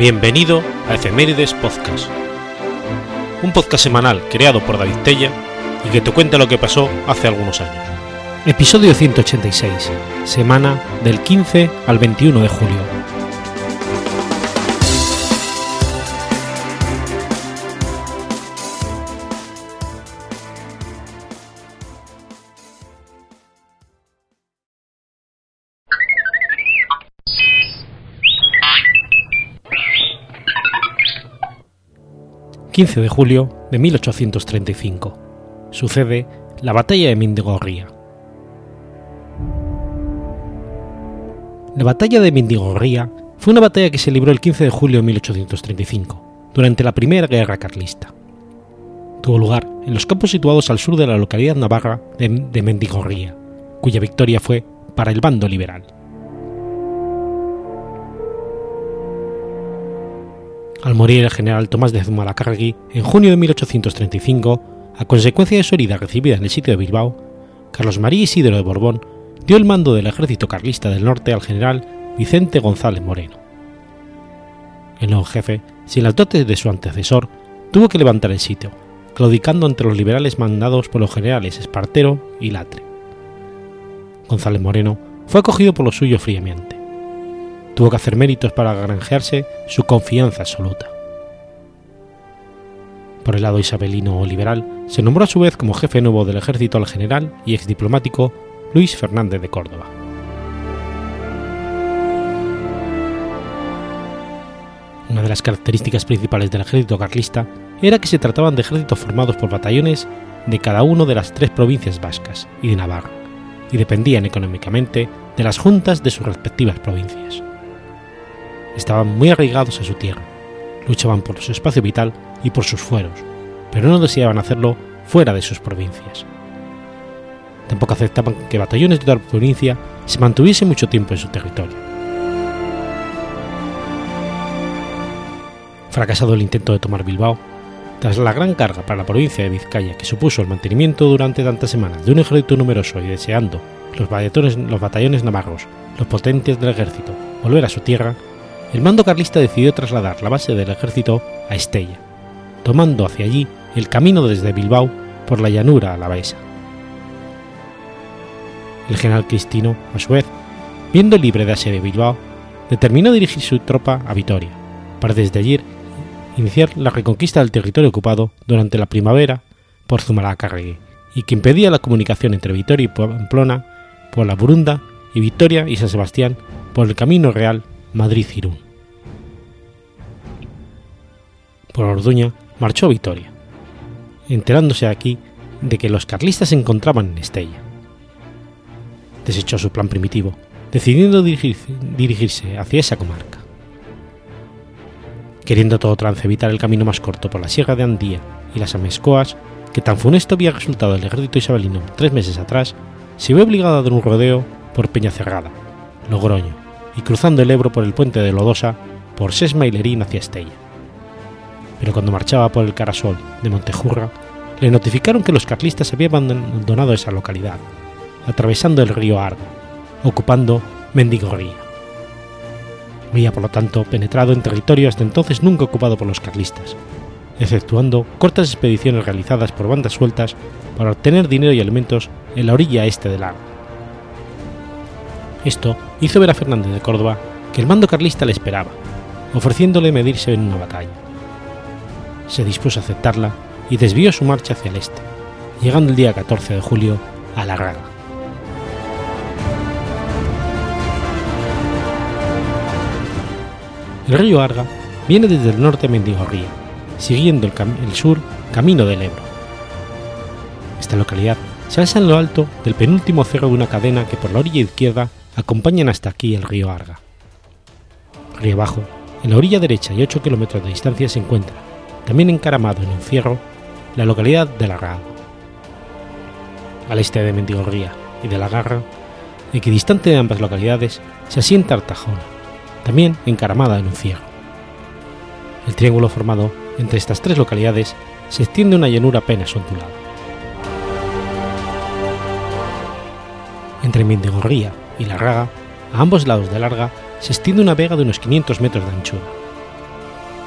Bienvenido a Efemérides Podcast, un podcast semanal creado por David Tella y que te cuenta lo que pasó hace algunos años. Episodio 186, semana del 15 al 21 de julio. 15 de julio de 1835. Sucede la batalla de Mindigorría. La batalla de Mindigorría fue una batalla que se libró el 15 de julio de 1835, durante la Primera Guerra Carlista. Tuvo lugar en los campos situados al sur de la localidad navarra de Mendigorría, cuya victoria fue para el bando liberal. Al morir el general Tomás de Zumalacárregui en junio de 1835, a consecuencia de su herida recibida en el sitio de Bilbao, Carlos María Isidro de Borbón dio el mando del ejército carlista del norte al general Vicente González Moreno. El nuevo jefe, sin las dotes de su antecesor, tuvo que levantar el sitio, claudicando entre los liberales mandados por los generales Espartero y Latre. González Moreno fue acogido por los suyos fríamente tuvo que hacer méritos para granjearse su confianza absoluta. Por el lado isabelino o liberal, se nombró a su vez como jefe nuevo del ejército al general y exdiplomático Luis Fernández de Córdoba. Una de las características principales del ejército carlista era que se trataban de ejércitos formados por batallones de cada una de las tres provincias vascas y de Navarra, y dependían económicamente de las juntas de sus respectivas provincias estaban muy arraigados a su tierra, luchaban por su espacio vital y por sus fueros, pero no deseaban hacerlo fuera de sus provincias. Tampoco aceptaban que batallones de otra provincia se mantuviesen mucho tiempo en su territorio. Fracasado el intento de tomar Bilbao, tras la gran carga para la provincia de Vizcaya que supuso el mantenimiento durante tantas semanas de un ejército numeroso y deseando los batallones, los batallones navarros, los potentes del ejército, volver a su tierra, el mando carlista decidió trasladar la base del ejército a Estella, tomando hacia allí el camino desde Bilbao por la llanura a la Baesa. El general Cristino, a su vez, viendo libre de asedio Bilbao, determinó dirigir su tropa a Vitoria, para desde allí iniciar la reconquista del territorio ocupado durante la primavera por Zumalacárregui y que impedía la comunicación entre Vitoria y Pamplona por la Burunda y Vitoria y San Sebastián por el camino real Madrid-Irún. Por Orduña marchó a Vitoria, enterándose aquí de que los carlistas se encontraban en Estella. Desechó su plan primitivo, decidiendo dirigirse, hacia esa comarca. Queriendo todo trance evitar el camino más corto por la Sierra de Andía y las Amescoas, que tan funesto había resultado el ejército isabelino tres meses atrás, se vio obligado a dar un rodeo por Peñacerrada, Logroño, y cruzando el Ebro por el puente de Lodosa por Sesma y Lerín hacia Estella. Pero cuando marchaba por el Carasol de Montejurra, le notificaron que los carlistas habían abandonado esa localidad, atravesando el río Argo, ocupando Mendigorría. Había por lo tanto penetrado en territorio hasta entonces nunca ocupado por los carlistas, exceptuando cortas expediciones realizadas por bandas sueltas para obtener dinero y alimentos en la orilla este del Argo. Esto hizo ver a Fernández de Córdoba que el mando carlista le esperaba, ofreciéndole medirse en una batalla. Se dispuso a aceptarla y desvió su marcha hacia el este, llegando el día 14 de julio a La Raga. El río Arga viene desde el norte de Mendigorría, siguiendo el, el sur camino del Ebro. Esta localidad se alza en lo alto del penúltimo cerro de una cadena que por la orilla izquierda acompañan hasta aquí el río Arga. Río abajo, en la orilla derecha y 8 kilómetros de distancia se encuentra, también encaramado en un fierro, la localidad de La Garra. Al este de Mendigorría y de La Garra, equidistante de ambas localidades, se asienta Artajona, también encaramada en un fierro. El triángulo formado entre estas tres localidades se extiende una llanura apenas ondulada. Entre Mendigorría y La Raga, a ambos lados de Larga, se extiende una vega de unos 500 metros de anchura,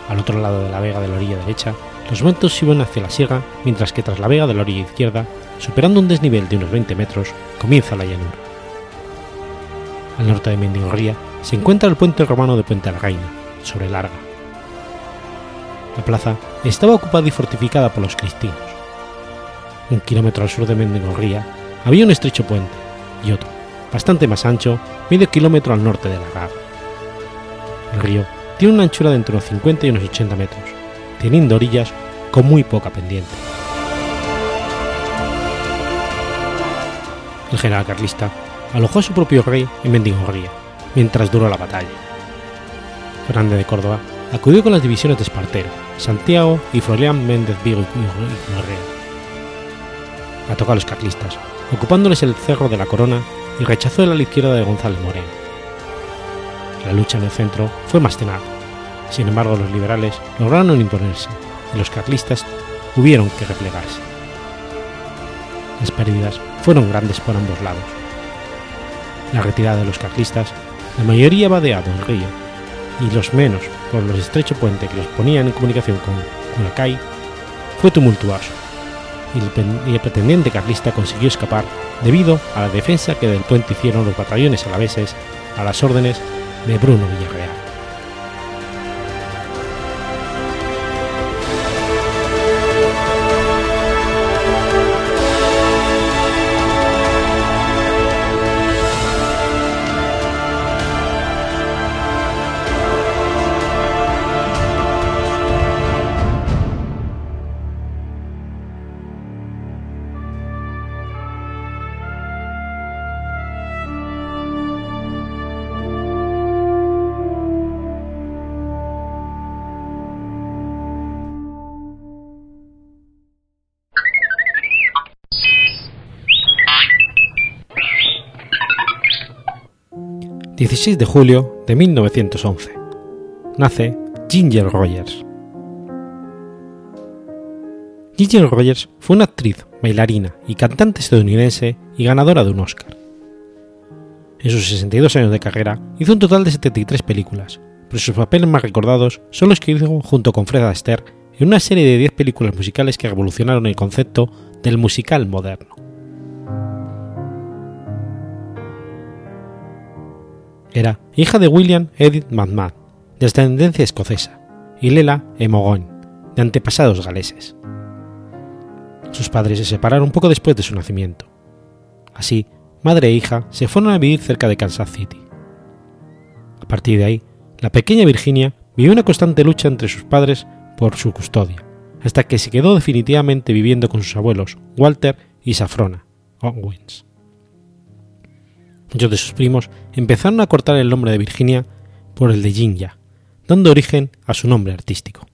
Al otro lado de la vega de la orilla derecha, los vientos iban hacia la sierra, mientras que tras la vega de la orilla izquierda, superando un desnivel de unos 20 metros, comienza la llanura. Al norte de Mendigorría se encuentra el puente romano de Puente Reina, sobre Larga. La plaza estaba ocupada y fortificada por los cristinos. Un kilómetro al sur de Mendigorría había un estrecho puente y otro, bastante más ancho, medio kilómetro al norte de Larga. El río tiene una anchura de entre unos 50 y unos 80 metros, teniendo orillas con muy poca pendiente. El general carlista alojó a su propio rey en Mendigorría, mientras duró la batalla. Fernández de Córdoba acudió con las divisiones de Espartero, Santiago y Florián Méndez Vigo y Correa. Atacó a los carlistas, ocupándoles el cerro de la Corona y rechazó el ala izquierda de González Moreno. La lucha en el centro fue más tenaz. Sin embargo, los liberales lograron imponerse y los carlistas tuvieron que replegarse. Las pérdidas fueron grandes por ambos lados. La retirada de los carlistas, la mayoría vadeado el río, y los menos por el estrecho puente que los ponían en comunicación con Culacay, fue tumultuoso, y el, pretendiente carlista consiguió escapar debido a la defensa que del puente hicieron los batallones alaveses a las órdenes de Bruno Villarreal. ...16 de julio de 1911... ...nace Ginger Rogers. Ginger Rogers fue una actriz, bailarina y cantante estadounidense y ganadora de un Oscar. En sus 62 años de carrera hizo un total de 73 películas, pero sus papeles más recordados son los que hizo junto con Fred Astaire en una serie de 10 películas musicales que revolucionaron el concepto del musical moderno. Era hija de William Edith McMahon, de ascendencia escocesa, y Lela Emogon, de antepasados galeses. Sus padres se separaron poco después de su nacimiento. Así, madre e hija se fueron a vivir cerca de Kansas City. A partir de ahí, la pequeña Virginia vivió una constante lucha entre sus padres por su custodia, hasta que se quedó definitivamente viviendo con sus abuelos Walter y Safrona Owens. Muchos de sus primos empezaron a cortar el nombre de Virginia por el de Ginger, dando origen a su nombre artístico.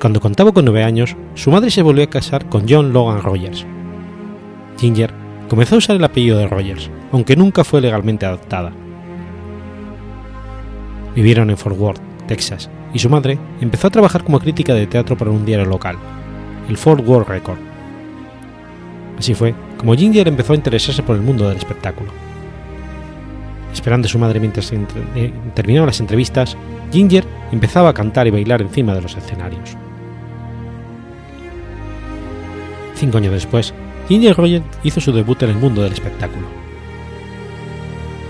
Cuando contaba con nueve años, su madre se volvió a casar con John Logan Rogers. Ginger comenzó a usar el apellido de Rogers, aunque nunca fue legalmente adoptada. Vivieron en Fort Worth, Texas, y su madre empezó a trabajar como crítica de teatro para un diario local, el Fort Worth Record. Así fue como Ginger empezó a interesarse por el mundo del espectáculo. Esperando a su madre mientras eh, terminaban las entrevistas, Ginger empezaba a cantar y bailar encima de los escenarios. Cinco años después, Ginger Rogers hizo su debut en el mundo del espectáculo.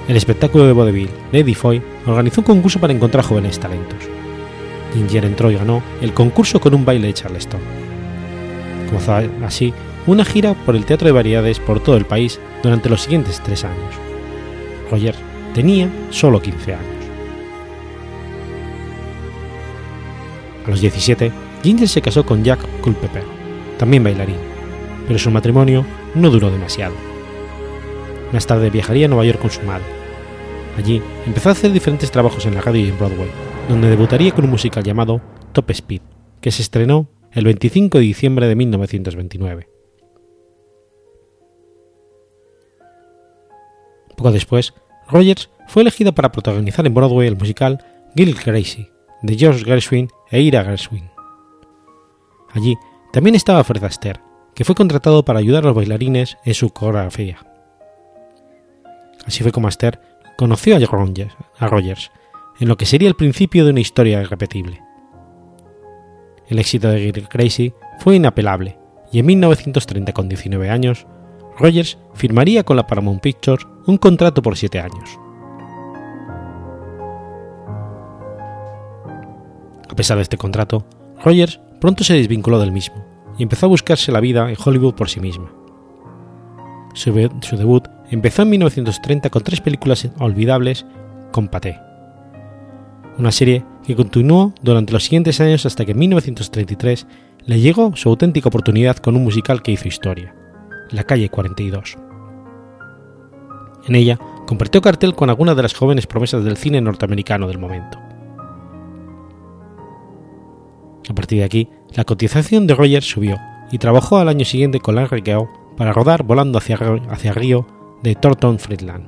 El espectáculo de vodevil Lady Foy organizó un concurso para encontrar jóvenes talentos. Ginger entró y ganó el concurso con un baile de Charleston. Comenzó así una gira por el teatro de variedades por todo el país durante los siguientes tres años. Rogers tenía solo 15 años. A los 17, Ginger se casó con Jack Culpeper, también bailarín, pero su matrimonio no duró demasiado. Más tarde viajaría a Nueva York con su madre. Allí empezó a hacer diferentes trabajos en la radio y en Broadway, donde debutaría con un musical llamado Top Speed, que se estrenó el 25 de diciembre de 1929. Poco después, Rogers fue elegida para protagonizar en Broadway el musical Gil Gracie, de George Gershwin e Ira Gershwin. Allí también estaba Fred Astaire, que fue contratado para ayudar a los bailarines en su coreografía. Así fue como Astaire conoció a Rogers, a Rogers, en lo que sería el principio de una historia irrepetible. El éxito de Get Crazy fue inapelable y en 1930, con 19 años, Rogers firmaría con la Paramount Pictures un contrato por siete años. A pesar de este contrato, Rogers pronto se desvinculó del mismo y empezó a buscarse la vida en Hollywood por sí misma. Su, debut empezó en 1930 con tres películas olvidables con Paté, una serie que continuó durante los siguientes años hasta que en 1933 le llegó su auténtica oportunidad con un musical que hizo historia, La calle 42. En ella compartió cartel con algunas de las jóvenes promesas del cine norteamericano del momento. A partir de aquí, la cotización de Rogers subió y trabajó al año siguiente con Larry Gao para rodar Volando hacia, hacia Río de Thornton Friedland.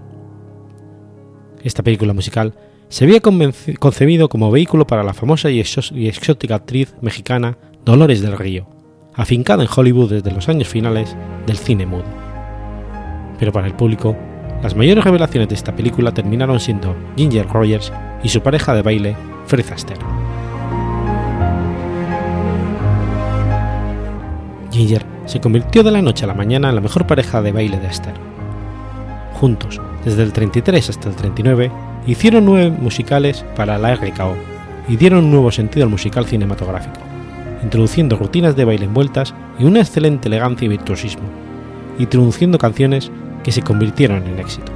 Esta película musical se había concebido como vehículo para la famosa y exótica actriz mexicana Dolores del Río, afincada en Hollywood desde los años finales del cine mudo. Pero para el público, las mayores revelaciones de esta película terminaron siendo Ginger Rogers y su pareja de baile, Fred Astaire. Ginger se convirtió de la noche a la mañana en la mejor pareja de baile de Astaire. Juntos, desde el 33 hasta el 39, hicieron nueve musicales para la RKO y dieron un nuevo sentido al musical cinematográfico, introduciendo rutinas de baile envueltas y una excelente elegancia y virtuosismo, introduciendo canciones que se convirtieron en éxito.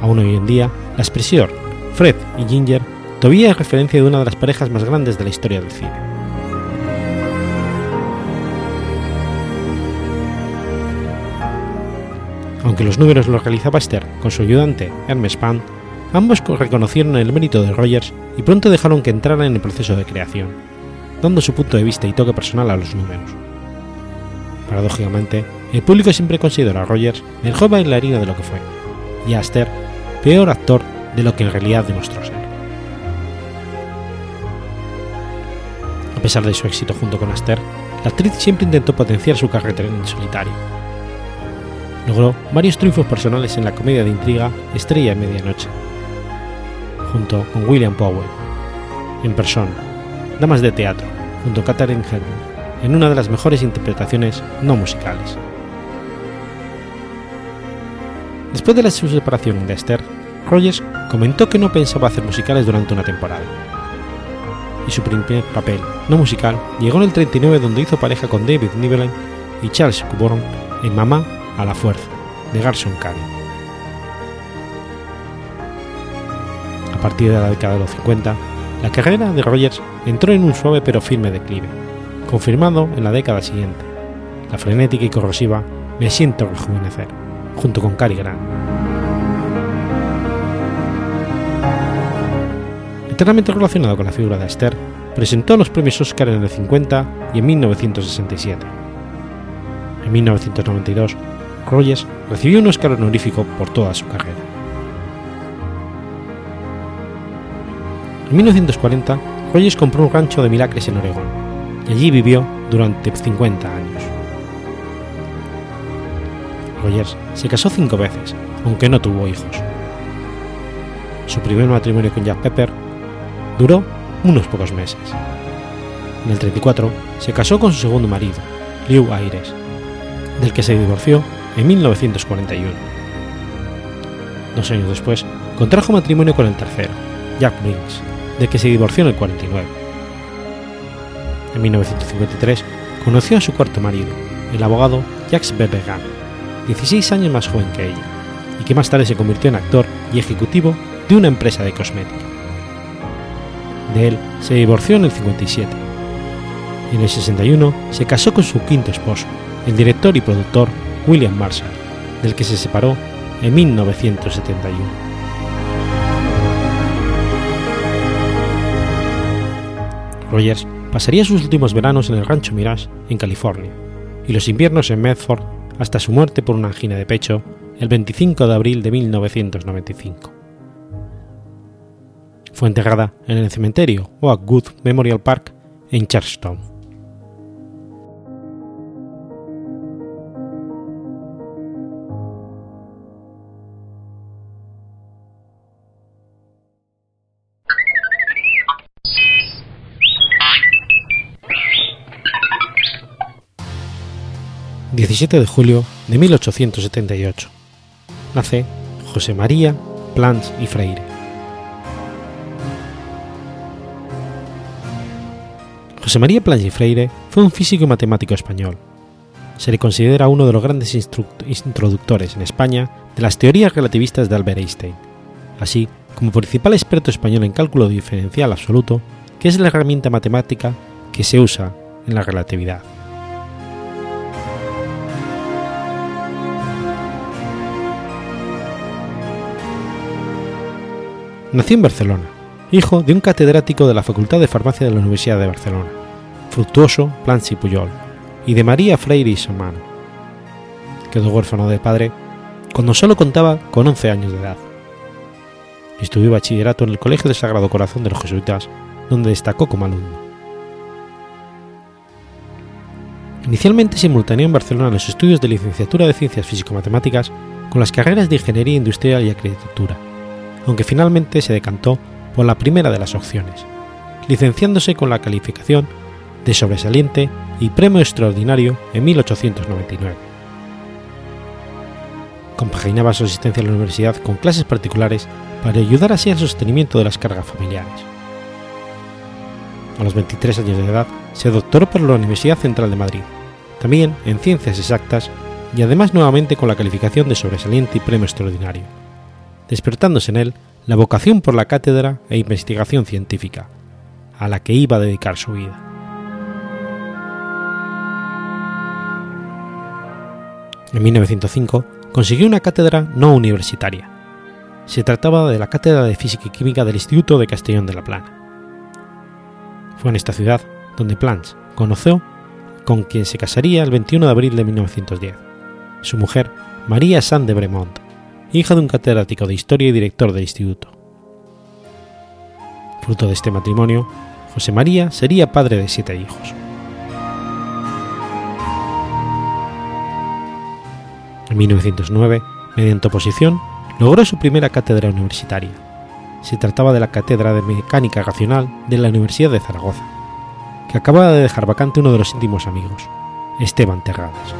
Aún hoy en día, la expresión Fred y Ginger todavía es referencia de una de las parejas más grandes de la historia del cine. Aunque los números los realizaba Esther con su ayudante Hermes Pan, ambos reconocieron el mérito de Rogers y pronto dejaron que entrara en el proceso de creación, dando su punto de vista y toque personal a los números. Paradójicamente, el público siempre considera a Rogers mejor bailarina de lo que fue, y a Aster peor actor de lo que en realidad demostró ser. A pesar de su éxito junto con Aster, la actriz siempre intentó potenciar su carrera en solitario. Logró varios triunfos personales en la comedia de intriga Estrella en Medianoche, junto con William Powell, en persona, Damas de Teatro, junto a Katharine Hepburn, en una de las mejores interpretaciones no musicales. Después de la separación de Esther, Rogers comentó que no pensaba hacer musicales durante una temporada. Y su primer papel no musical llegó en el 39 donde hizo pareja con David Niven y Charles Cuborn en Mamá a la Fuerza, de Garson Kane. Partir de la década de los 50, la carrera de Rogers entró en un suave pero firme declive, confirmado en la década siguiente, la frenética y corrosiva Me siento rejuvenecer, junto con Cary Grant. Enteramente relacionado con la figura de Esther, presentó los premios Oscar en el 50 y en 1967. En 1992, Rogers recibió un Oscar honorífico por toda su carrera. En 1940, Rogers compró un rancho de Milagres en Oregón y allí vivió durante 50 años. Rogers se casó cinco veces, aunque no tuvo hijos. Su primer matrimonio con Jack Pepper duró unos pocos meses. En el 34 se casó con su segundo marido, Lew Ayres, del que se divorció en 1941. Dos años después, contrajo matrimonio con el tercero, Jack Mills, del que se divorció en el 49. En 1953, conoció a su cuarto marido, el abogado Jacques Bebegan, 16 años más joven que ella, y que más tarde se convirtió en actor y ejecutivo de una empresa de cosmética. De él se divorció en el 57. Y en el 61 se casó con su quinto esposo, el director y productor William Marshall, del que se separó en 1971. Rogers pasaría sus últimos veranos en el rancho Mirage, en California, y los inviernos en Medford hasta su muerte por una angina de pecho el 25 de abril de 1995. Fue enterrada en el cementerio Oakwood Memorial Park en Charleston. 17 de julio de 1878. Nace José María Plans y Freire. José María Plans y Freire fue un físico y matemático español. Se le considera uno de los grandes introductores en España de las teorías relativistas de Albert Einstein, así como principal experto español en cálculo diferencial absoluto, que es la herramienta matemática que se usa en la relatividad. Nació en Barcelona, hijo de un catedrático de la Facultad de Farmacia de la Universidad de Barcelona, Fructuoso Plans y Puyol, y de María Freire y Samano. Quedó huérfano de padre cuando solo contaba con 11 años de edad. Estudió bachillerato en el Colegio del Sagrado Corazón de los Jesuitas, donde destacó como alumno. Inicialmente simultaneó en Barcelona los estudios de licenciatura de Ciencias Físico-Matemáticas con las carreras de Ingeniería Industrial y Arquitectura, aunque finalmente se decantó por la primera de las opciones, licenciándose con la calificación de sobresaliente y premio extraordinario en 1899. Compaginaba su asistencia a la universidad con clases particulares para ayudar así al sostenimiento de las cargas familiares. A los 23 años de edad se doctoró por la Universidad Central de Madrid, también en ciencias exactas y además nuevamente con la calificación de sobresaliente y premio extraordinario despertándose en él la vocación por la cátedra e investigación científica, a la que iba a dedicar su vida. En 1905 consiguió una cátedra no universitaria. Se trataba de la Cátedra de Física y Química del Instituto de Castellón de la Plana. Fue en esta ciudad donde Planck conoció con quien se casaría el 21 de abril de 1910, su mujer María San de Bremont, hija de un catedrático de historia y director de instituto. Fruto de este matrimonio, José María sería padre de siete hijos. En 1909, mediante oposición, logró su primera cátedra universitaria. Se trataba de la Cátedra de Mecánica Racional de la Universidad de Zaragoza, que acababa de dejar vacante uno de los íntimos amigos, Esteban Terradas.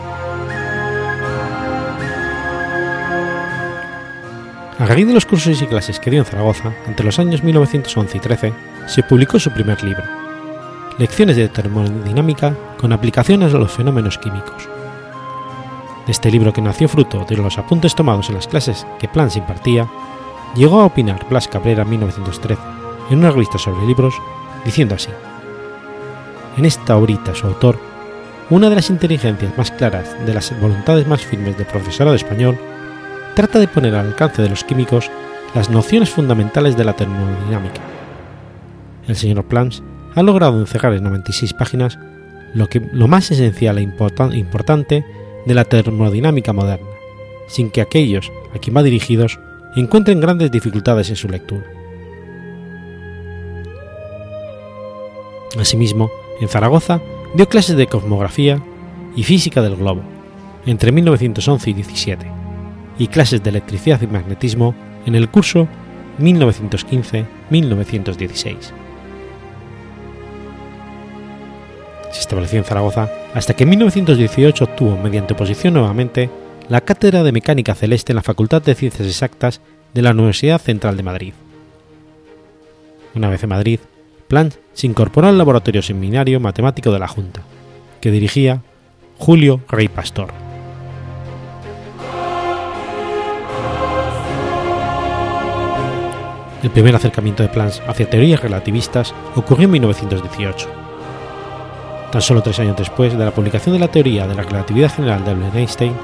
A raíz de los cursos y clases que dio en Zaragoza, entre los años 1911 y 13, se publicó su primer libro, Lecciones de termodinámica con aplicaciones a los fenómenos químicos. De este libro que nació fruto de los apuntes tomados en las clases que Planck impartía, llegó a opinar Blas Cabrera en 1913 en una revista sobre libros, diciendo así: En esta obrita su autor, una de las inteligencias más claras de las voluntades más firmes del profesorado español, trata de poner al alcance de los químicos las nociones fundamentales de la termodinámica. El señor Planck ha logrado encerrar en 96 páginas lo, que, lo más esencial e importante de la termodinámica moderna, sin que aquellos a quien va dirigidos encuentren grandes dificultades en su lectura. Asimismo, en Zaragoza dio clases de cosmografía y física del globo entre 1911 y 17 y clases de electricidad y magnetismo en el curso 1915-1916. Se estableció en Zaragoza hasta que en 1918 obtuvo, mediante oposición nuevamente, la cátedra de Mecánica Celeste en la Facultad de Ciencias Exactas de la Universidad Central de Madrid. Una vez en Madrid, Planck se incorporó al laboratorio seminario matemático de la Junta, que dirigía Julio Rey Pastor. El primer acercamiento de Planck hacia teorías relativistas ocurrió en 1918. Tan solo tres años después de la publicación de la teoría de la relatividad general de Albert Einstein,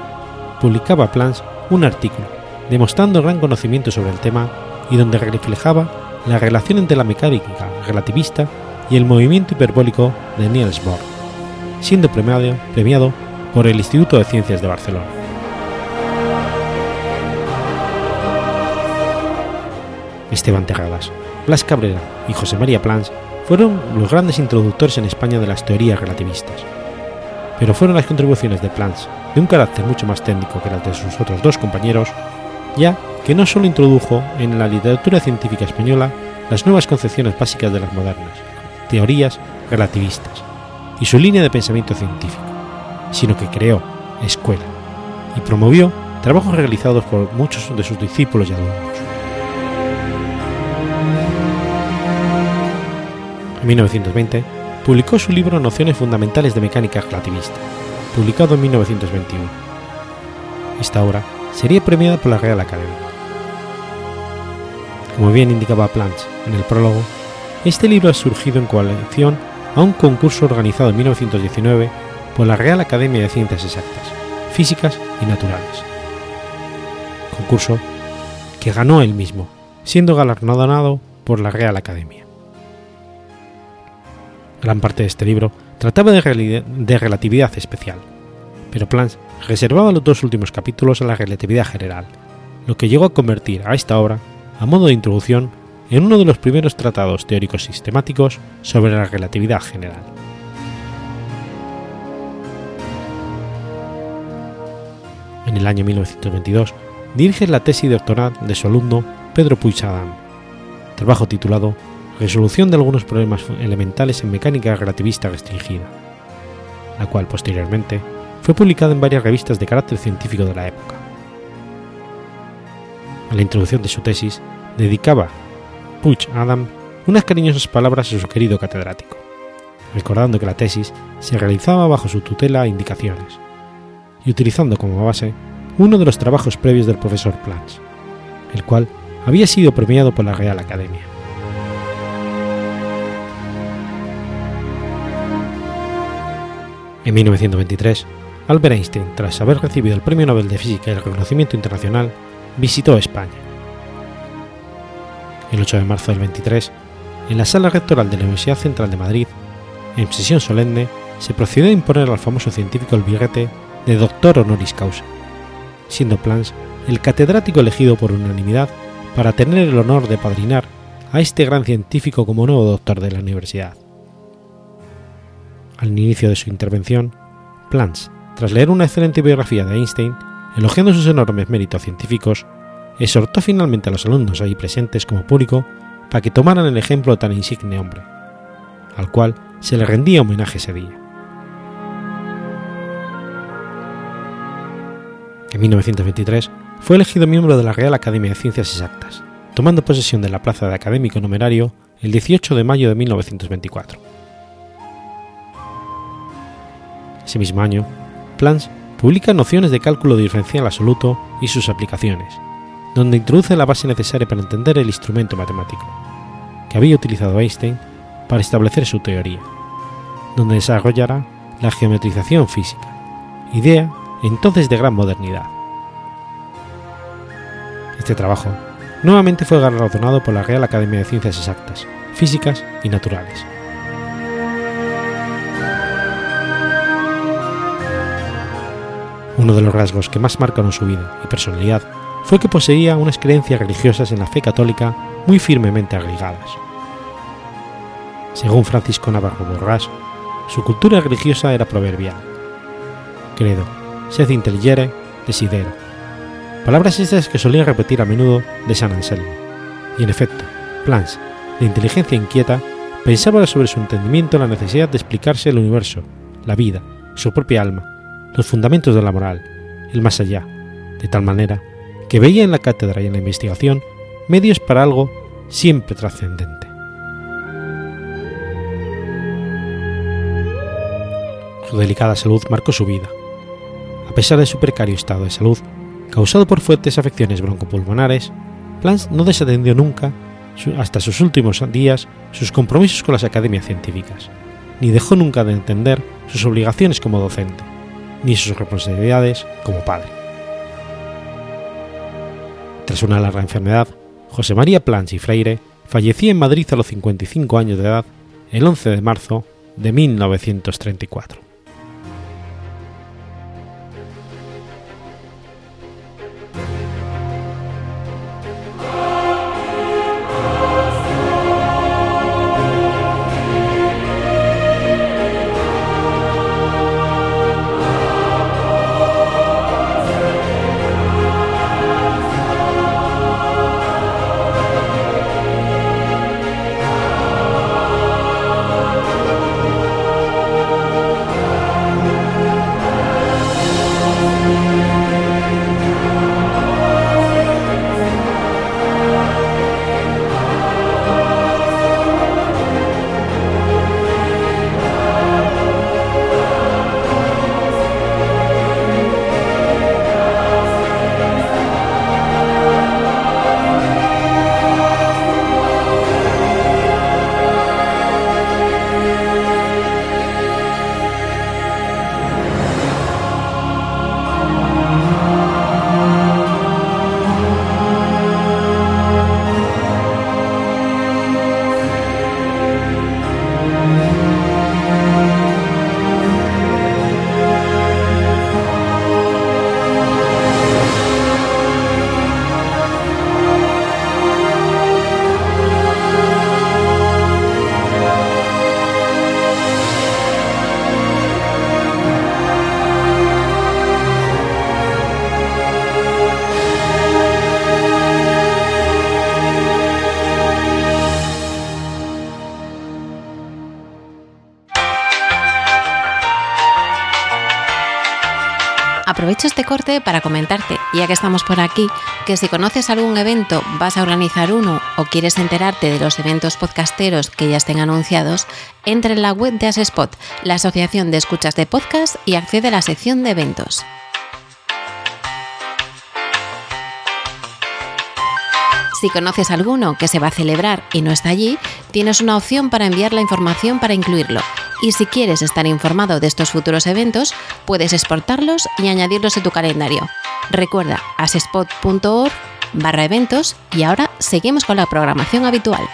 publicaba Planck un artículo demostrando gran conocimiento sobre el tema y donde reflejaba la relación entre la mecánica relativista y el movimiento hiperbólico de Niels Bohr, siendo premiado, premiado por el Instituto de Ciencias de Barcelona. Esteban Terradas, Blas Cabrera y José María Plans fueron los grandes introductores en España de las teorías relativistas. Pero fueron las contribuciones de Plans, de un carácter mucho más técnico que las de sus otros dos compañeros, ya que no solo introdujo en la literatura científica española las nuevas concepciones básicas de las modernas, teorías relativistas, y su línea de pensamiento científico, sino que creó, escuela y promovió trabajos realizados por muchos de sus discípulos y alumnos. En 1920 publicó su libro Nociones Fundamentales de Mecánica Relativista, publicado en 1921. Esta obra sería premiada por la Real Academia. Como bien indicaba Planche en el prólogo, este libro ha surgido en coalición a un concurso organizado en 1919 por la Real Academia de Ciencias Exactas, Físicas y Naturales. Concurso que ganó él mismo, siendo galardonado por la Real Academia. Gran parte de este libro trataba de, relatividad especial, pero Planck reservaba los dos últimos capítulos a la relatividad general, lo que llegó a convertir a esta obra, a modo de introducción, en uno de los primeros tratados teóricos sistemáticos sobre la relatividad general. En el año 1922 dirige la tesis doctoral de su alumno Pedro Puig Adam, trabajo titulado Resolución de algunos problemas elementales en mecánica relativista restringida, la cual posteriormente fue publicada en varias revistas de carácter científico de la época. A la introducción de su tesis dedicaba Puig Adam unas cariñosas palabras a su querido catedrático, recordando que la tesis se realizaba bajo su tutela e indicaciones, y utilizando como base uno de los trabajos previos del profesor Planck, el cual había sido premiado por la Real Academia. En 1923, Albert Einstein, tras haber recibido el Premio Nobel de Física y el reconocimiento internacional, visitó España. El 8 de marzo del 23, en la sala rectoral de la Universidad Central de Madrid, en sesión solemne, se procedió a imponer al famoso científico el birrete de doctor honoris causa, siendo Planck el catedrático elegido por unanimidad para tener el honor de padrinar a este gran científico como nuevo doctor de la universidad. Al inicio de su intervención, Planck tras leer una excelente biografía de Einstein, elogiando sus enormes méritos científicos, exhortó finalmente a los alumnos ahí presentes como público para que tomaran el ejemplo de tan insigne hombre, al cual se le rendía homenaje ese día. En 1923 fue elegido miembro de la Real Academia de Ciencias Exactas, tomando posesión de la plaza de académico numerario el 18 de mayo de 1924. Ese mismo año Planck publica Nociones de cálculo diferencial absoluto y sus aplicaciones, donde introduce la base necesaria para entender el instrumento matemático, que había utilizado Einstein para establecer su teoría, donde desarrollará la geometrización física, idea entonces de gran modernidad. Este trabajo nuevamente fue galardonado por la Real Academia de Ciencias Exactas, Físicas y Naturales. Uno de los rasgos que más marcaron su vida y personalidad fue que poseía unas creencias religiosas en la fe católica muy firmemente arraigadas. Según Francisco Navarro Borrás, su cultura religiosa era proverbial. Credo, sed intelligere, desidero. Palabras estas que solía repetir a menudo de San Anselmo. Y en efecto, Plans, de inteligencia inquieta, pensaba sobre su entendimiento la necesidad de explicarse el universo, la vida, su propia alma, los fundamentos de la moral, el más allá, de tal manera que veía en la cátedra y en la investigación medios para algo siempre trascendente. Su delicada salud marcó su vida. A pesar de su precario estado de salud, causado por fuertes afecciones broncopulmonares, Planck no desatendió nunca, hasta sus últimos días, sus compromisos con las academias científicas, ni dejó nunca de entender sus obligaciones como docente ni sus responsabilidades como padre. Tras una larga enfermedad, José María Planch y Freire fallecía en Madrid a los 55 años de edad el 11 de marzo de 1934.「aprovecho este corte para comentarte, ya que estamos por aquí, que si conoces algún evento, vas a organizar uno o quieres enterarte de los eventos podcasteros que ya estén anunciados, entra en la web de Asespot, la Asociación de Escuchas de Podcast, y accede a la sección de eventos. Si conoces alguno que se va a celebrar y no está allí, tienes una opción para enviar la información para incluirlo. Y si quieres estar informado de estos futuros eventos, puedes exportarlos y añadirlos en tu calendario. Recuerda asespot.org barra eventos y ahora seguimos con la programación habitual.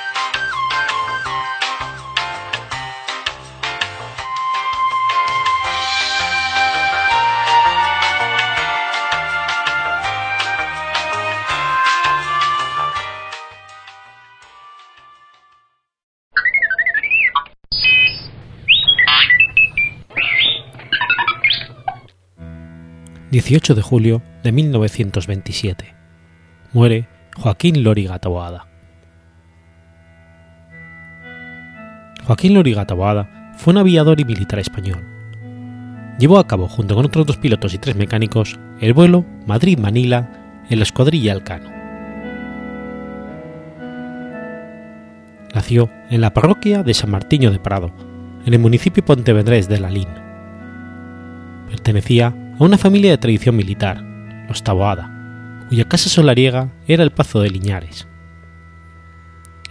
18 de julio de 1927. Muere Joaquín Loriga Taboada. Joaquín Loriga Taboada fue un aviador y militar español. Llevó a cabo, junto con otros dos pilotos y tres mecánicos, el vuelo Madrid-Manila en la escuadrilla Alcano. Nació en la parroquia de San Martiño de Prado, en el municipio pontevedrés de Lalín. Pertenecía a una familia de tradición militar, los Taboada, cuya casa solariega era el Pazo de Liñares.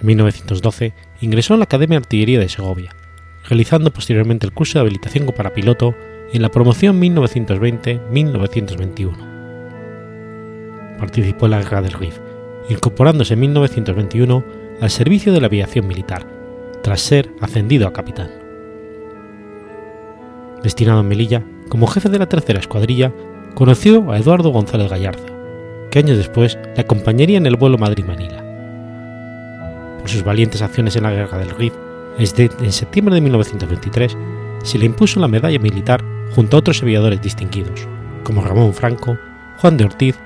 En 1912 ingresó en la Academia de Artillería de Segovia, realizando posteriormente el curso de habilitación para piloto en la promoción 1920-1921. Participó en la Guerra del Rif, incorporándose en 1921 al servicio de la aviación militar, tras ser ascendido a capitán. Destinado en Melilla, como jefe de la tercera escuadrilla, conoció a Eduardo González Gallarza, que años después le acompañaría en el vuelo Madrid-Manila. Por sus valientes acciones en la guerra del Rif, en septiembre de 1923 se le impuso la medalla militar junto a otros aviadores distinguidos, como Ramón Franco, Juan de Ortiz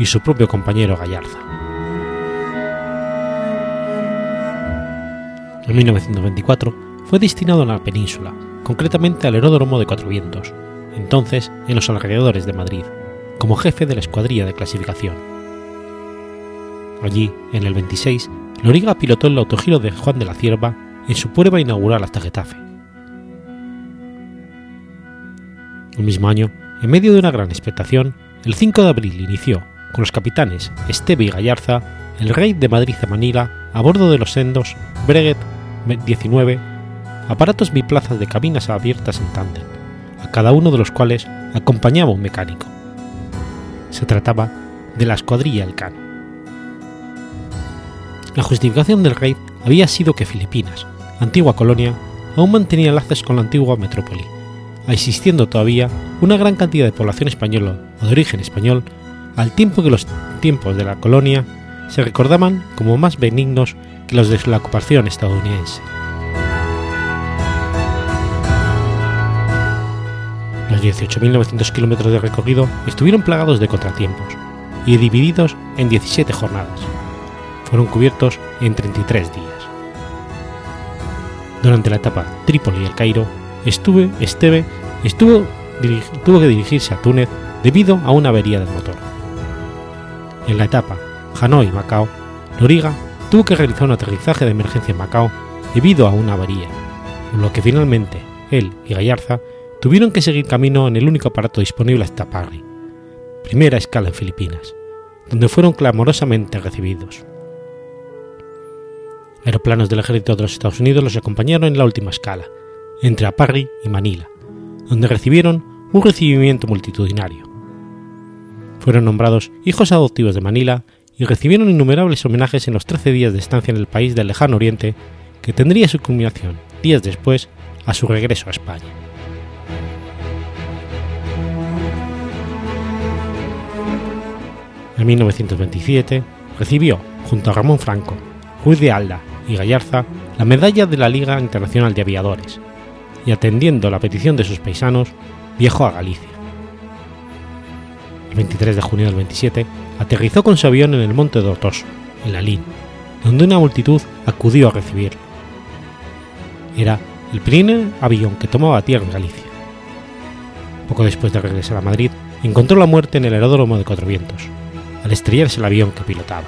y su propio compañero Gallarza. En 1924 fue destinado a la península, concretamente al aeródromo de Cuatro Vientos, entonces en los alrededores de Madrid, como jefe de la escuadrilla de clasificación. Allí, en el 26, Loriga pilotó el autogiro de Juan de la Cierva en su prueba inaugural hasta Getafe. El mismo año, en medio de una gran expectación, el 5 de abril inició, con los capitanes Esteve y Gallarza, el rey de Madrid a Manila a bordo de los sendos Breguet 19, aparatos biplazas de cabinas abiertas en tándem, a cada uno de los cuales acompañaba un mecánico. Se trataba de la escuadrilla Elcano. La justificación del rey había sido que Filipinas, antigua colonia, aún mantenía enlaces con la antigua metrópoli, existiendo todavía una gran cantidad de población española o de origen español, al tiempo que los tiempos de la colonia se recordaban como más benignos que los de la ocupación estadounidense. Los 18.900 kilómetros de recorrido estuvieron plagados de contratiempos y divididos en 17 jornadas. Fueron cubiertos en 33 días. Durante la etapa Trípoli y el Cairo, estuve, Esteve estuvo, tuvo que dirigirse a Túnez debido a una avería del motor. En la etapa Hanoi y Macao, Loriga tuvo que realizar un aterrizaje de emergencia en Macao debido a una avería, lo que finalmente él y Gallarza tuvieron que seguir camino en el único aparato disponible hasta Parry, primera escala en Filipinas, donde fueron clamorosamente recibidos. Aeroplanos del ejército de los Estados Unidos los acompañaron en la última escala, entre Aparri y Manila, donde recibieron un recibimiento multitudinario. Fueron nombrados hijos adoptivos de Manila y recibieron innumerables homenajes en los 13 días de estancia en el país del lejano oriente, que tendría su culminación días después a su regreso a España. En 1927 recibió, junto a Ramón Franco, Ruiz de Alda y Gallarza, la medalla de la Liga Internacional de Aviadores, y atendiendo la petición de sus paisanos, viajó a Galicia. El 23 de junio del 27 aterrizó con su avión en el monte de Ortoso, en la Lin, donde una multitud acudió a recibirlo. Era el primer avión que tomaba tierra en Galicia. Poco después de regresar a Madrid, encontró la muerte en el aeródromo de Cuatro Vientos, al estrellarse el avión que pilotaba.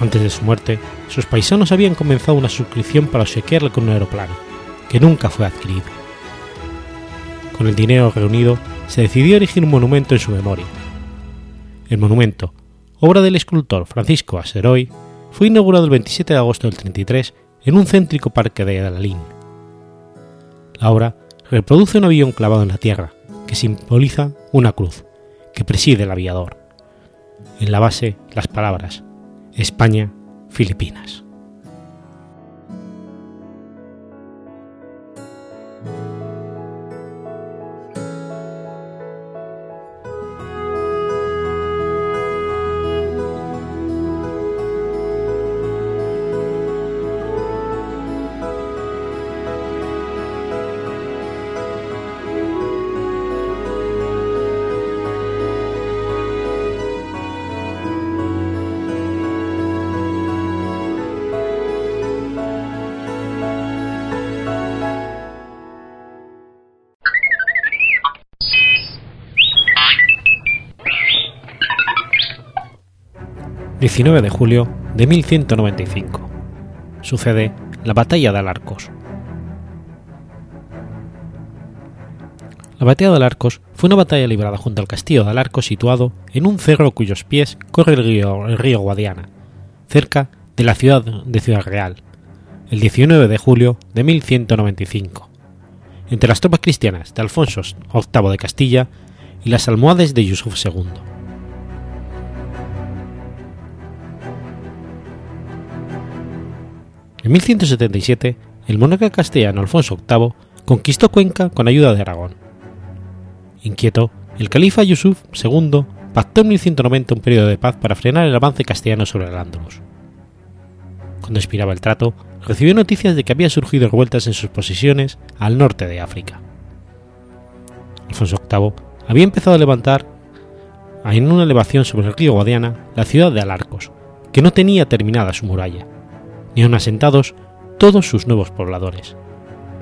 Antes de su muerte, sus paisanos habían comenzado una suscripción para obsequiarle con un aeroplano, que nunca fue adquirido. Con el dinero reunido, se decidió erigir un monumento en su memoria. El monumento, obra del escultor Francisco Aseroy, fue inaugurado el 27 de agosto del 33 en un céntrico parque de Alalín. La obra reproduce un avión clavado en la tierra, que simboliza una cruz, que preside el aviador. En la base, las palabras España, Filipinas. 19 de julio de 1195. Sucede la batalla de Alarcos. La batalla de Alarcos fue una batalla librada junto al castillo de Alarcos situado en un cerro cuyos pies corre el río, el río Guadiana, cerca de la ciudad de Ciudad Real, el 19 de julio de 1195, entre las tropas cristianas de Alfonso VIII de Castilla y las almohades de Yusuf II. En 1177, el monarca castellano Alfonso VIII conquistó Cuenca con ayuda de Aragón. Inquieto, el califa Yusuf II pactó en 1190 un periodo de paz para frenar el avance castellano sobre el Andalus. Cuando expiraba el trato, recibió noticias de que había surgido revueltas en sus posesiones al norte de África. Alfonso VIII había empezado a levantar en una elevación sobre el río Guadiana la ciudad de Alarcos, que no tenía terminada su muralla ni aun asentados todos sus nuevos pobladores,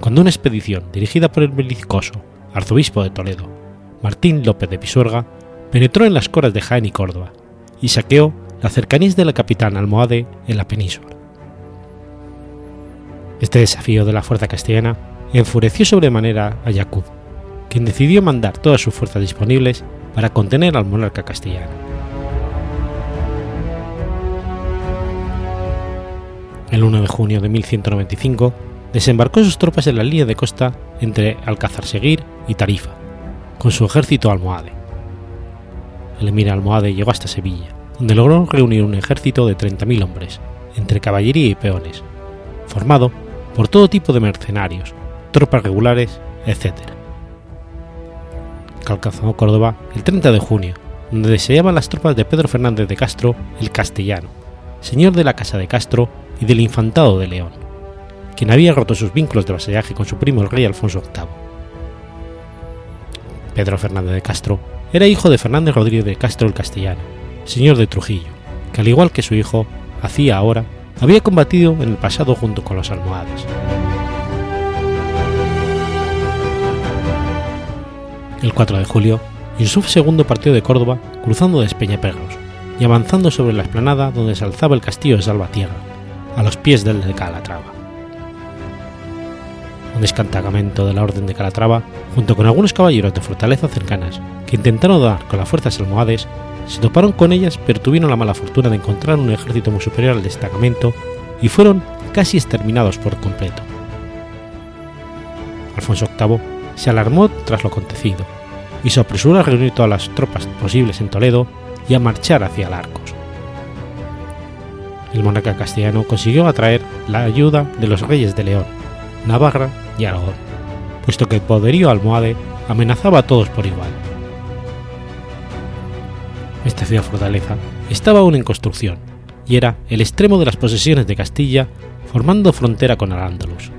cuando una expedición dirigida por el belicoso arzobispo de Toledo, Martín López de Pisuerga, penetró en las coras de Jaén y Córdoba y saqueó las cercanías de la capital almohade en la península. Este desafío de la fuerza castellana enfureció sobremanera a Jacob, quien decidió mandar todas sus fuerzas disponibles para contener al monarca castellano. El 1 de junio de 1195, desembarcó sus tropas en la línea de costa entre Alcázar-Seguir y Tarifa, con su ejército almohade. El emir almohade llegó hasta Sevilla, donde logró reunir un ejército de 30.000 hombres, entre caballería y peones, formado por todo tipo de mercenarios, tropas regulares, etc. Alcanzó Córdoba el 30 de junio, donde deseaban las tropas de Pedro Fernández de Castro el Castellano, señor de la Casa de Castro y del Infantado de León, quien había roto sus vínculos de vasallaje con su primo el rey Alfonso VIII. Pedro Fernández de Castro era hijo de Fernández Rodríguez de Castro el Castellano, señor de Trujillo, que al igual que su hijo, hacía ahora, había combatido en el pasado junto con los almohades. El 4 de julio, Yusuf II partió de Córdoba cruzando de Espeñaperros y avanzando sobre la explanada donde se alzaba el castillo de Salvatierra, a los pies del de Calatrava. Un descantagamento de la Orden de Calatrava, junto con algunos caballeros de fortaleza cercanas que intentaron dar con las fuerzas almohades, se toparon con ellas pero tuvieron la mala fortuna de encontrar un ejército muy superior al destacamento y fueron casi exterminados por completo. Alfonso VIII se alarmó tras lo acontecido y se apresuró a reunir todas las tropas posibles en Toledo y a marchar hacia el Arcos el monarca castellano consiguió atraer la ayuda de los reyes de León, Navarra y Aragón, puesto que el poderío almohade amenazaba a todos por igual. Esta ciudad fortaleza estaba aún en construcción y era el extremo de las posesiones de Castilla formando frontera con Al-Ándalus.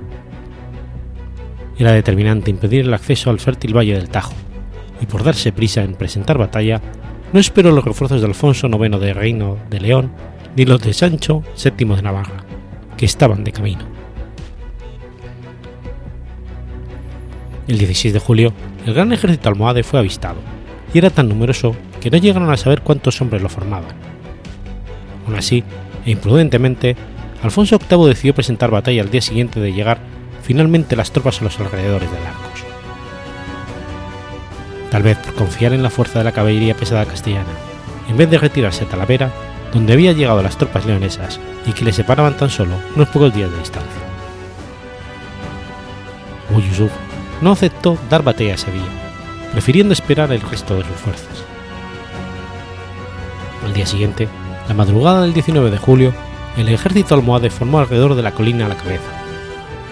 Era determinante impedir el acceso al fértil valle del Tajo, y por darse prisa en presentar batalla, no esperó los refuerzos de Alfonso IX de Reino de León ni los de Sancho VII de Navarra, que estaban de camino. El 16 de julio, el gran ejército almohade fue avistado, y era tan numeroso que no llegaron a saber cuántos hombres lo formaban. Aún así, e imprudentemente, Alfonso VIII decidió presentar batalla al día siguiente de llegar finalmente las tropas a los alrededores de Arcos. Tal vez por confiar en la fuerza de la caballería pesada castellana, en vez de retirarse a Talavera, donde habían llegado las tropas leonesas y que le separaban tan solo unos pocos días de distancia. No aceptó dar batalla ese día, prefiriendo esperar el resto de sus fuerzas. Al día siguiente, la madrugada del 19 de julio, el ejército almohade formó alrededor de la colina a la cabeza,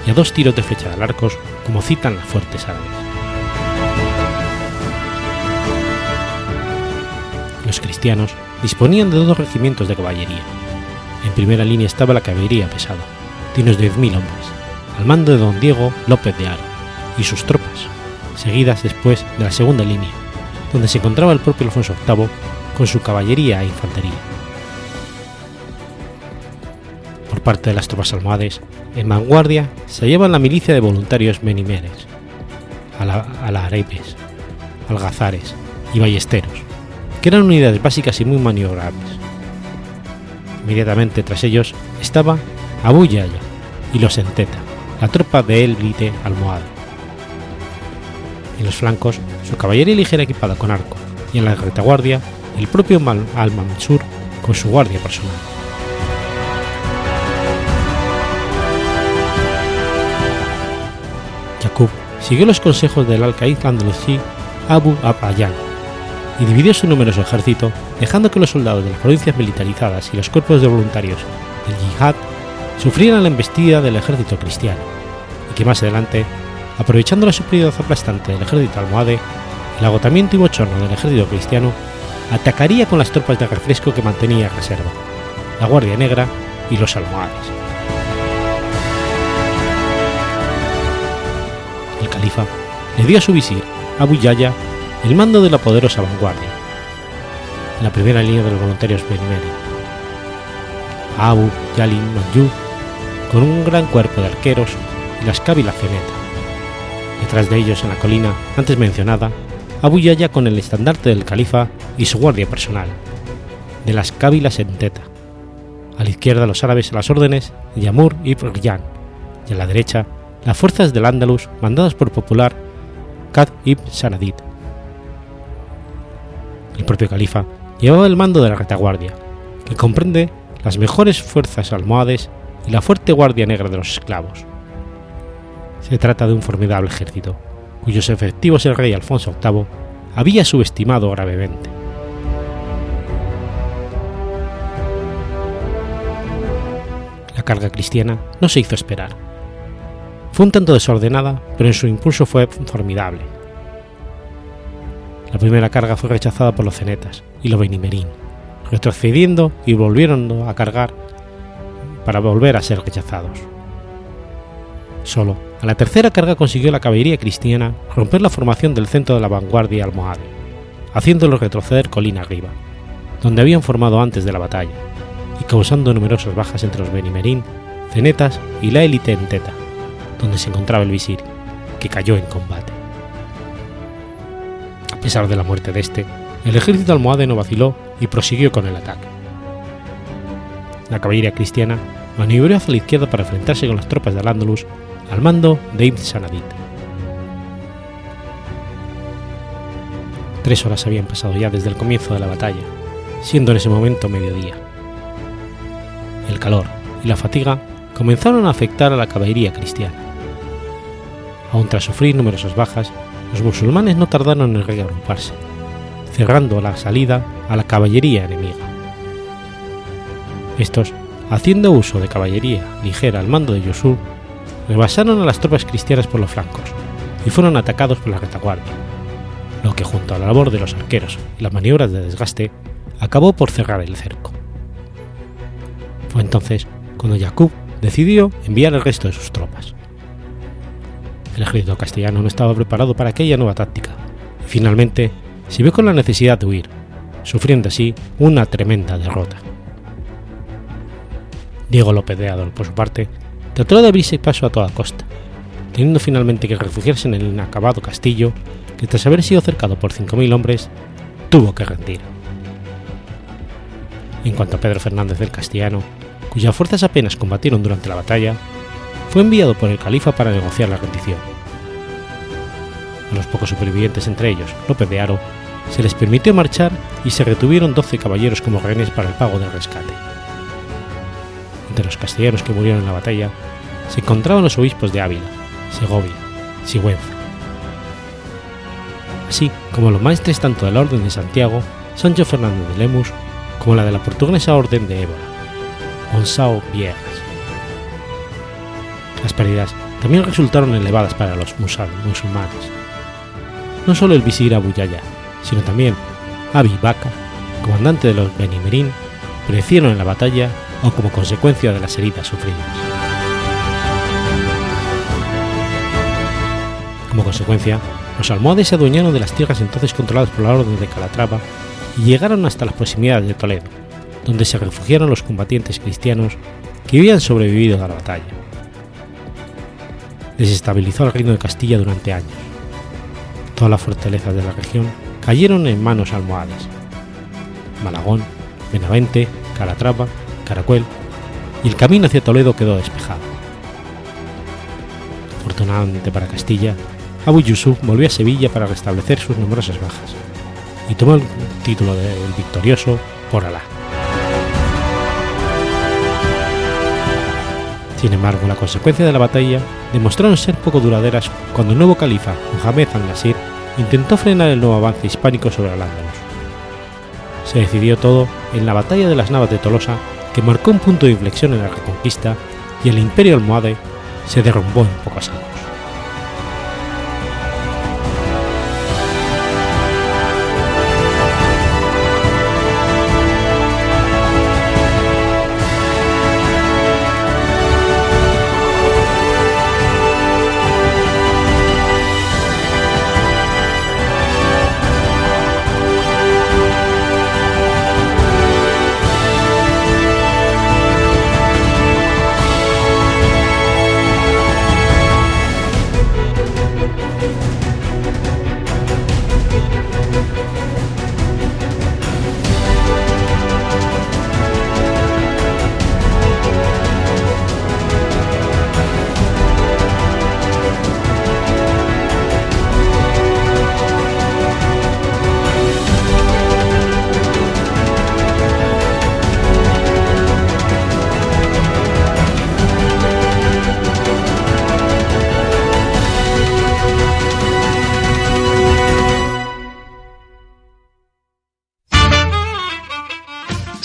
y a dos tiros de flecha de arcos, como citan las fuertes árabes. Los cristianos disponían de dos regimientos de caballería. En primera línea estaba la caballería pesada, de unos 10.000 hombres, al mando de don Diego López de Aro y sus tropas, seguidas después de la segunda línea, donde se encontraba el propio Alfonso VIII con su caballería e infantería. Por parte de las tropas almohades, en vanguardia se hallaba la milicia de voluntarios menimeres, alarepes, algazares y ballesteros, que eran unidades básicas y muy maniobrables. Inmediatamente tras ellos estaba Abu Yaya y los Enteta, la tropa de élite almohade. En los flancos, su caballería ligera equipada con arco, y en la retaguardia, el propio Al-Mansur con su guardia personal. Yaqub siguió los consejos del alcaid andalusí Abu Abayan y dividió su numeroso ejército, dejando que los soldados de las provincias militarizadas y los cuerpos de voluntarios del yihad sufrieran la embestida del ejército cristiano, y que más adelante, aprovechando la superioridad aplastante del ejército almohade, el agotamiento y bochorno del ejército cristiano, atacaría con las tropas de refresco que mantenía reserva, la Guardia Negra y los almohades. El califa le dio a su visir, Abu Yaya, el mando de la poderosa vanguardia, la primera línea de los voluntarios Benimeri. Abu Yalin Manju, con un gran cuerpo de arqueros y las cávilas ceneta. Detrás de ellos, en la colina antes mencionada, Abu Yaya con el estandarte del califa y su guardia personal, de las cávilas en Teta. A la izquierda los árabes a las órdenes de Yamur y Ryan, y a la derecha las fuerzas del Andalus mandadas por popular Qad ibn Sanadid. El propio califa llevaba el mando de la retaguardia, que comprende las mejores fuerzas almohades y la fuerte guardia negra de los esclavos. Se trata de un formidable ejército, cuyos efectivos el rey Alfonso VIII había subestimado gravemente. La carga cristiana no se hizo esperar. Fue un tanto desordenada, pero en su impulso fue formidable. La primera carga fue rechazada por los cenetas y los benimerín, retrocediendo y volviendo a cargar para volver a ser rechazados. Solo a la tercera carga consiguió la caballería cristiana romper la formación del centro de la vanguardia almohade, haciéndolo retroceder colina arriba, donde habían formado antes de la batalla, y causando numerosas bajas entre los benimerín, cenetas y la élite en Teta, donde se encontraba el visir, que cayó en combate. A pesar de la muerte de este, el ejército almohade no vaciló y prosiguió con el ataque. La caballería cristiana maniobró hacia la izquierda para enfrentarse con las tropas de Al-Ándalus al mando de Ibn Sanadid. Tres horas habían pasado ya desde el comienzo de la batalla, siendo en ese momento mediodía. El calor y la fatiga comenzaron a afectar a la caballería cristiana. Aun tras sufrir numerosas bajas, los musulmanes no tardaron en reagruparse, cerrando la salida a la caballería enemiga. Estos, haciendo uso de caballería ligera al mando de Yusuf, rebasaron a las tropas cristianas por los flancos y fueron atacados por la retaguardia, lo que junto a la labor de los arqueros y las maniobras de desgaste acabó por cerrar el cerco. Fue entonces cuando Jacob decidió enviar el resto de sus tropas. El ejército castellano no estaba preparado para aquella nueva táctica y finalmente se vio con la necesidad de huir, sufriendo así una tremenda derrota. Diego López de Adol, por su parte, trató de abrirse paso a toda costa, teniendo finalmente que refugiarse en el inacabado castillo que tras haber sido cercado por 5.000 hombres, tuvo que rendir. En cuanto a Pedro Fernández del Castellano, cuyas fuerzas apenas combatieron durante la batalla, fue enviado por el califa para negociar la rendición. A los pocos supervivientes, entre ellos López de Aro, se les permitió marchar y se retuvieron 12 caballeros como rehenes para el pago del rescate. Entre los castellanos que murieron en la batalla se encontraban los obispos de Ávila, Segovia, Sigüenza. Así como los maestres tanto de la Orden de Santiago, Sancho Fernández de Lemus, como la de la portuguesa Orden de Évora, Onsao Viegas. Las pérdidas también resultaron elevadas para los musulmanes. No solo el visir Abu sino también Abi Baka, comandante de los Benimerín, perecieron en la batalla o como consecuencia de las heridas sufridas. Como consecuencia, los almohades se adueñaron de las tierras entonces controladas por la Orden de Calatrava y llegaron hasta las proximidades de Toledo, donde se refugiaron los combatientes cristianos que habían sobrevivido a la batalla. Desestabilizó el reino de Castilla durante años. Todas las fortalezas de la región cayeron en manos almohades. Malagón, Benavente, Calatrava, Caracuel y el camino hacia Toledo quedó despejado. Afortunadamente para Castilla, Abu Yusuf volvió a Sevilla para restablecer sus numerosas bajas y tomó el título de el victorioso por Alá. Sin embargo, la consecuencia de la batalla demostraron ser poco duraderas cuando el nuevo califa, Mohamed al-Nasir, intentó frenar el nuevo avance hispánico sobre al Andalus. Se decidió todo en la batalla de las Navas de Tolosa, que marcó un punto de inflexión en la reconquista, y el imperio almohade se derrumbó en pocos años.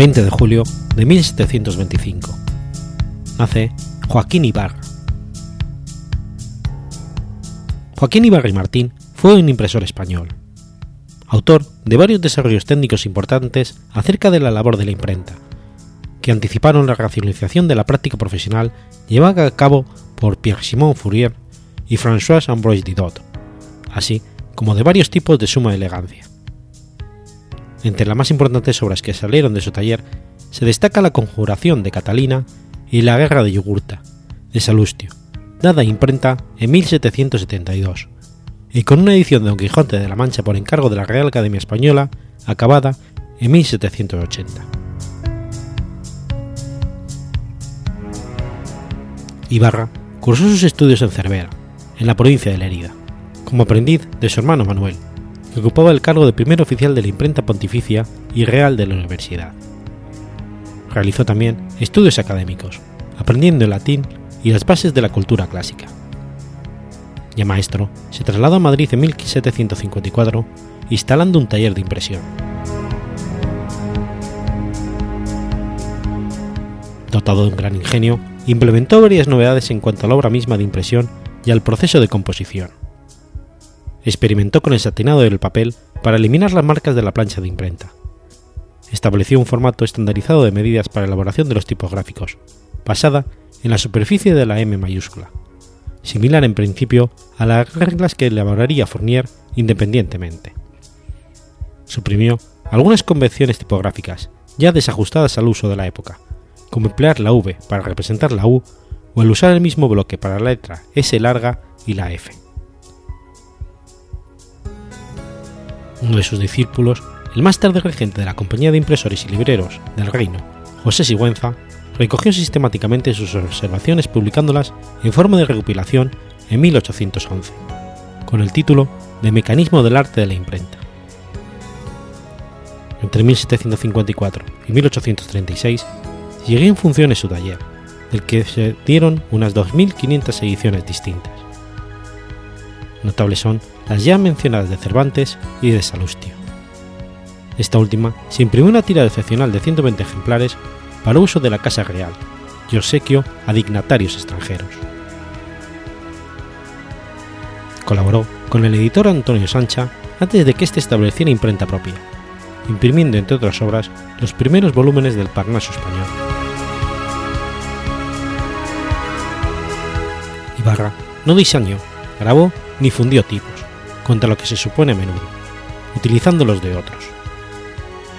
20 de julio de 1725. Nace Joaquín Ibarra. Joaquín Ibarra y Martín fue un impresor español, autor de varios desarrollos técnicos importantes acerca de la labor de la imprenta, que anticiparon la racionalización de la práctica profesional llevada a cabo por Pierre-Simon Fourier y François Ambroise Didot, así como de varios tipos de suma elegancia. Entre las más importantes obras que salieron de su taller se destaca la Conjuración de Catalina y la Guerra de Yugurta, de Salustio, dada imprenta en 1772, y con una edición de Don Quijote de la Mancha por encargo de la Real Academia Española, acabada en 1780. Ibarra cursó sus estudios en Cervera, en la provincia de Lerida, como aprendiz de su hermano Manuel, que ocupaba el cargo de primer oficial de la imprenta pontificia y real de la universidad. Realizó también estudios académicos, aprendiendo el latín y las bases de la cultura clásica. Ya maestro, se trasladó a Madrid en 1754 instalando un taller de impresión. Dotado de un gran ingenio, implementó varias novedades en cuanto a la obra misma de impresión y al proceso de composición. Experimentó con el satinado del papel para eliminar las marcas de la plancha de imprenta. Estableció un formato estandarizado de medidas para elaboración de los tipos gráficos, basada en la superficie de la M mayúscula, similar en principio a las reglas que elaboraría Fournier independientemente. Suprimió algunas convenciones tipográficas ya desajustadas al uso de la época, como emplear la V para representar la U o el usar el mismo bloque para la letra S larga y la F. Uno de sus discípulos, el más tarde regente de la Compañía de Impresores y Libreros del Reino, José Sigüenza, recogió sistemáticamente sus observaciones publicándolas en forma de recopilación en 1811, con el título de Mecanismo del arte de la imprenta. Entre 1754 y 1836 llegué en funciones su taller, del que se dieron unas 2.500 ediciones distintas. Notables son las ya mencionadas de Cervantes y de Salustio. Esta última se imprimió una tira excepcional de 120 ejemplares para uso de la Casa Real y obsequio a dignatarios extranjeros. Colaboró con el editor Antonio Sancha antes de que éste estableciera imprenta propia, imprimiendo entre otras obras los primeros volúmenes del Parnaso español. Ibarra no diseñó, grabó ni fundió tipos, contra lo que se supone a menudo, utilizando los de otros.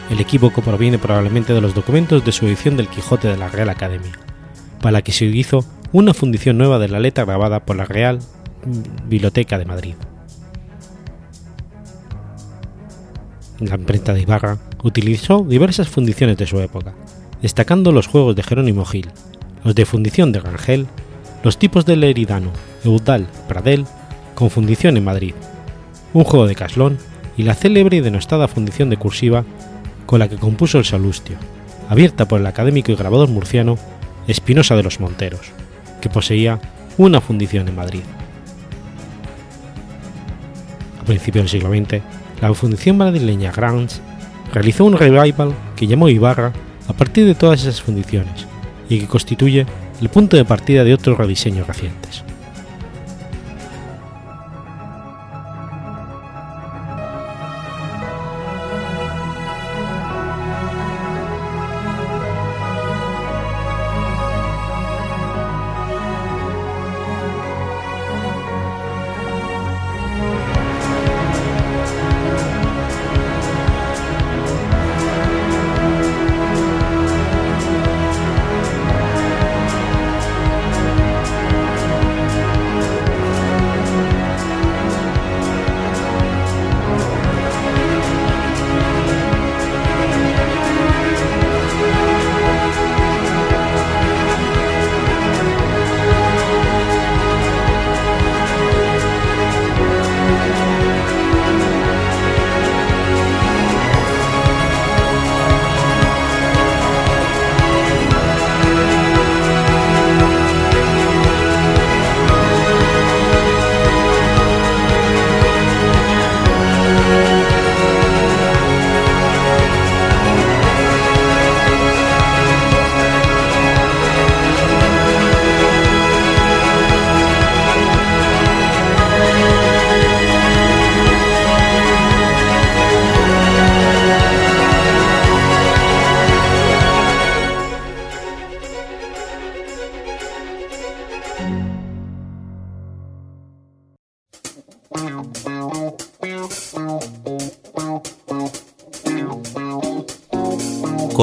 El equívoco proviene probablemente de los documentos de su edición del Quijote de la Real Academia, para la que se hizo una fundición nueva de la letra grabada por la Real Biblioteca de Madrid. La imprenta de Ibarra utilizó diversas fundiciones de su época, destacando los juegos de Jerónimo Gil, los de fundición de Rangel, los tipos de Leridano, Eudal, Pradel, con fundición en Madrid, un juego de Caslón y la célebre y denostada fundición de cursiva con la que compuso el Salustio, abierta por el académico y grabador murciano Espinosa de los Monteros, que poseía una fundición en Madrid. A principios del siglo XX, la fundición madrileña Grants realizó un revival que llamó Ibarra a partir de todas esas fundiciones y que constituye el punto de partida de otros rediseños recientes.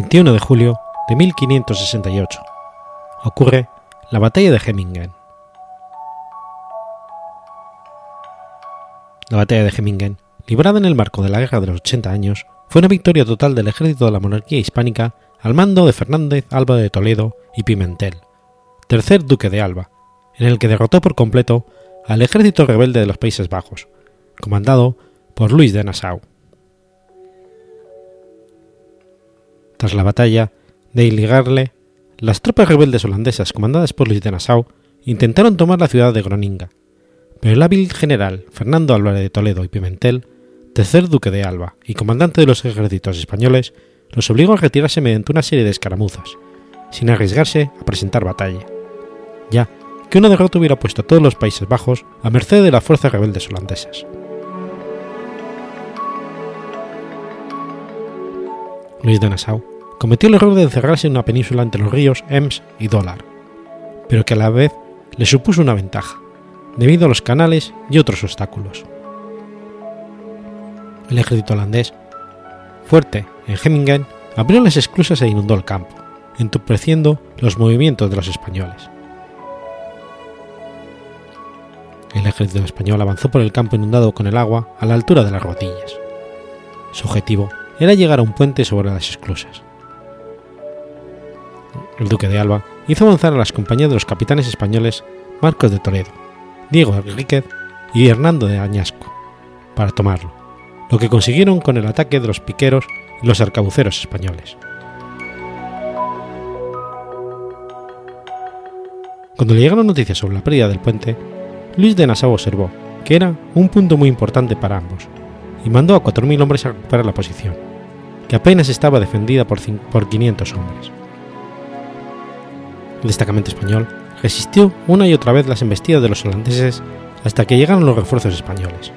...21 de julio de 1568... ...ocurre la batalla de Hemmingen. La batalla de Hemmingen, librada en el marco de la Guerra de los 80 años, fue una victoria total del ejército de la monarquía hispánica al mando de Fernández Alba de Toledo y Pimentel, tercer duque de Alba, en el que derrotó por completo al ejército rebelde de los Países Bajos, comandado por Luis de Nassau. Tras la batalla de Iligarle, las tropas rebeldes holandesas comandadas por Luis de Nassau intentaron tomar la ciudad de Groninga, pero el hábil general Fernando Álvarez de Toledo y Pimentel, tercer duque de Alba y comandante de los ejércitos españoles, los obligó a retirarse mediante una serie de escaramuzas, sin arriesgarse a presentar batalla, ya que una derrota hubiera puesto a todos los Países Bajos a merced de las fuerzas rebeldes holandesas. Luis de Nassau cometió el error de encerrarse en una península entre los ríos Ems y Dólar, pero que a la vez le supuso una ventaja, debido a los canales y otros obstáculos. El ejército holandés, fuerte en Hemmingen, abrió las esclusas e inundó el campo, entorpeciendo los movimientos de los españoles. El ejército español avanzó por el campo inundado con el agua a la altura de las rodillas. Su objetivo era llegar a un puente sobre las esclusas el duque de Alba hizo avanzar a las compañías de los capitanes españoles Marcos de Toledo, Diego Enríquez y Hernando de Añasco, para tomarlo, lo que consiguieron con el ataque de los piqueros y los arcabuceros españoles. Cuando le llegaron noticias sobre la pérdida del puente, Luis de Nassau observó que era un punto muy importante para ambos y mandó a 4.000 hombres a recuperar la posición, que apenas estaba defendida por, por 500 hombres el destacamento español resistió una y otra vez las embestidas de los holandeses hasta que llegaron los refuerzos españoles.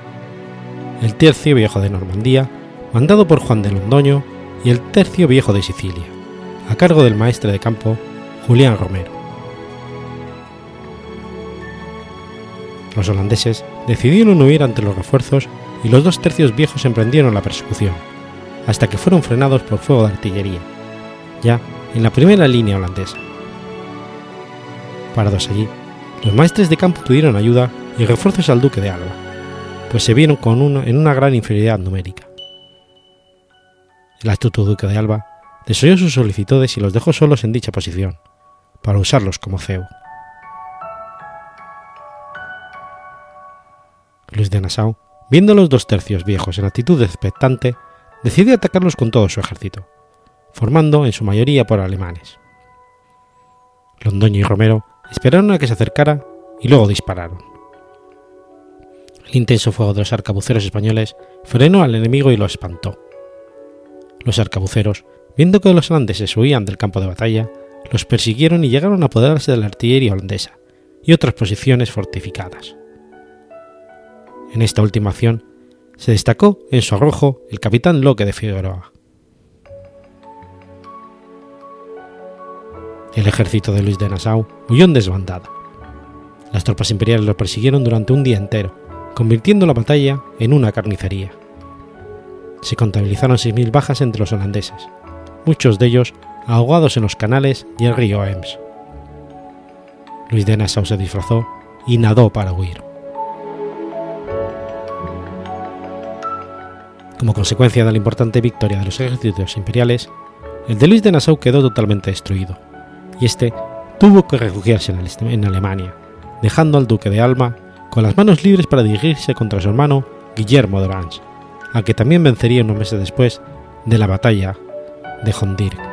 El tercio viejo de Normandía, mandado por Juan de Londoño, y el tercio viejo de Sicilia, a cargo del maestre de campo Julián Romero. Los holandeses decidieron huir ante los refuerzos y los dos tercios viejos emprendieron la persecución, hasta que fueron frenados por fuego de artillería, ya en la primera línea holandesa. Parados allí, los maestres de campo pidieron ayuda y refuerzos al duque de Alba, pues se vieron con uno en una gran inferioridad numérica. El astuto duque de Alba desoyó sus solicitudes y los dejó solos en dicha posición, para usarlos como cebo. Luis de Nassau, viendo los dos tercios viejos en actitud expectante, decidió atacarlos con todo su ejército, formando en su mayoría por alemanes. Londoño y Romero esperaron a que se acercara y luego dispararon. El intenso fuego de los arcabuceros españoles frenó al enemigo y lo espantó. Los arcabuceros, viendo que los holandeses huían del campo de batalla, los persiguieron y llegaron a apoderarse de la artillería holandesa y otras posiciones fortificadas. En esta última acción se destacó en su arrojo el capitán Locke de Figueroa. El ejército de Luis de Nassau huyó en desbandada. Las tropas imperiales lo persiguieron durante un día entero, convirtiendo la batalla en una carnicería. Se contabilizaron 6.000 bajas entre los holandeses, muchos de ellos ahogados en los canales y el río Ems. Luis de Nassau se disfrazó y nadó para huir. Como consecuencia de la importante victoria de los ejércitos imperiales, el de Luis de Nassau quedó totalmente destruido y este tuvo que refugiarse en Alemania, dejando al duque de Alma con las manos libres para dirigirse contra su hermano Guillermo de Orange, al que también vencería unos meses después de la batalla de Hondir.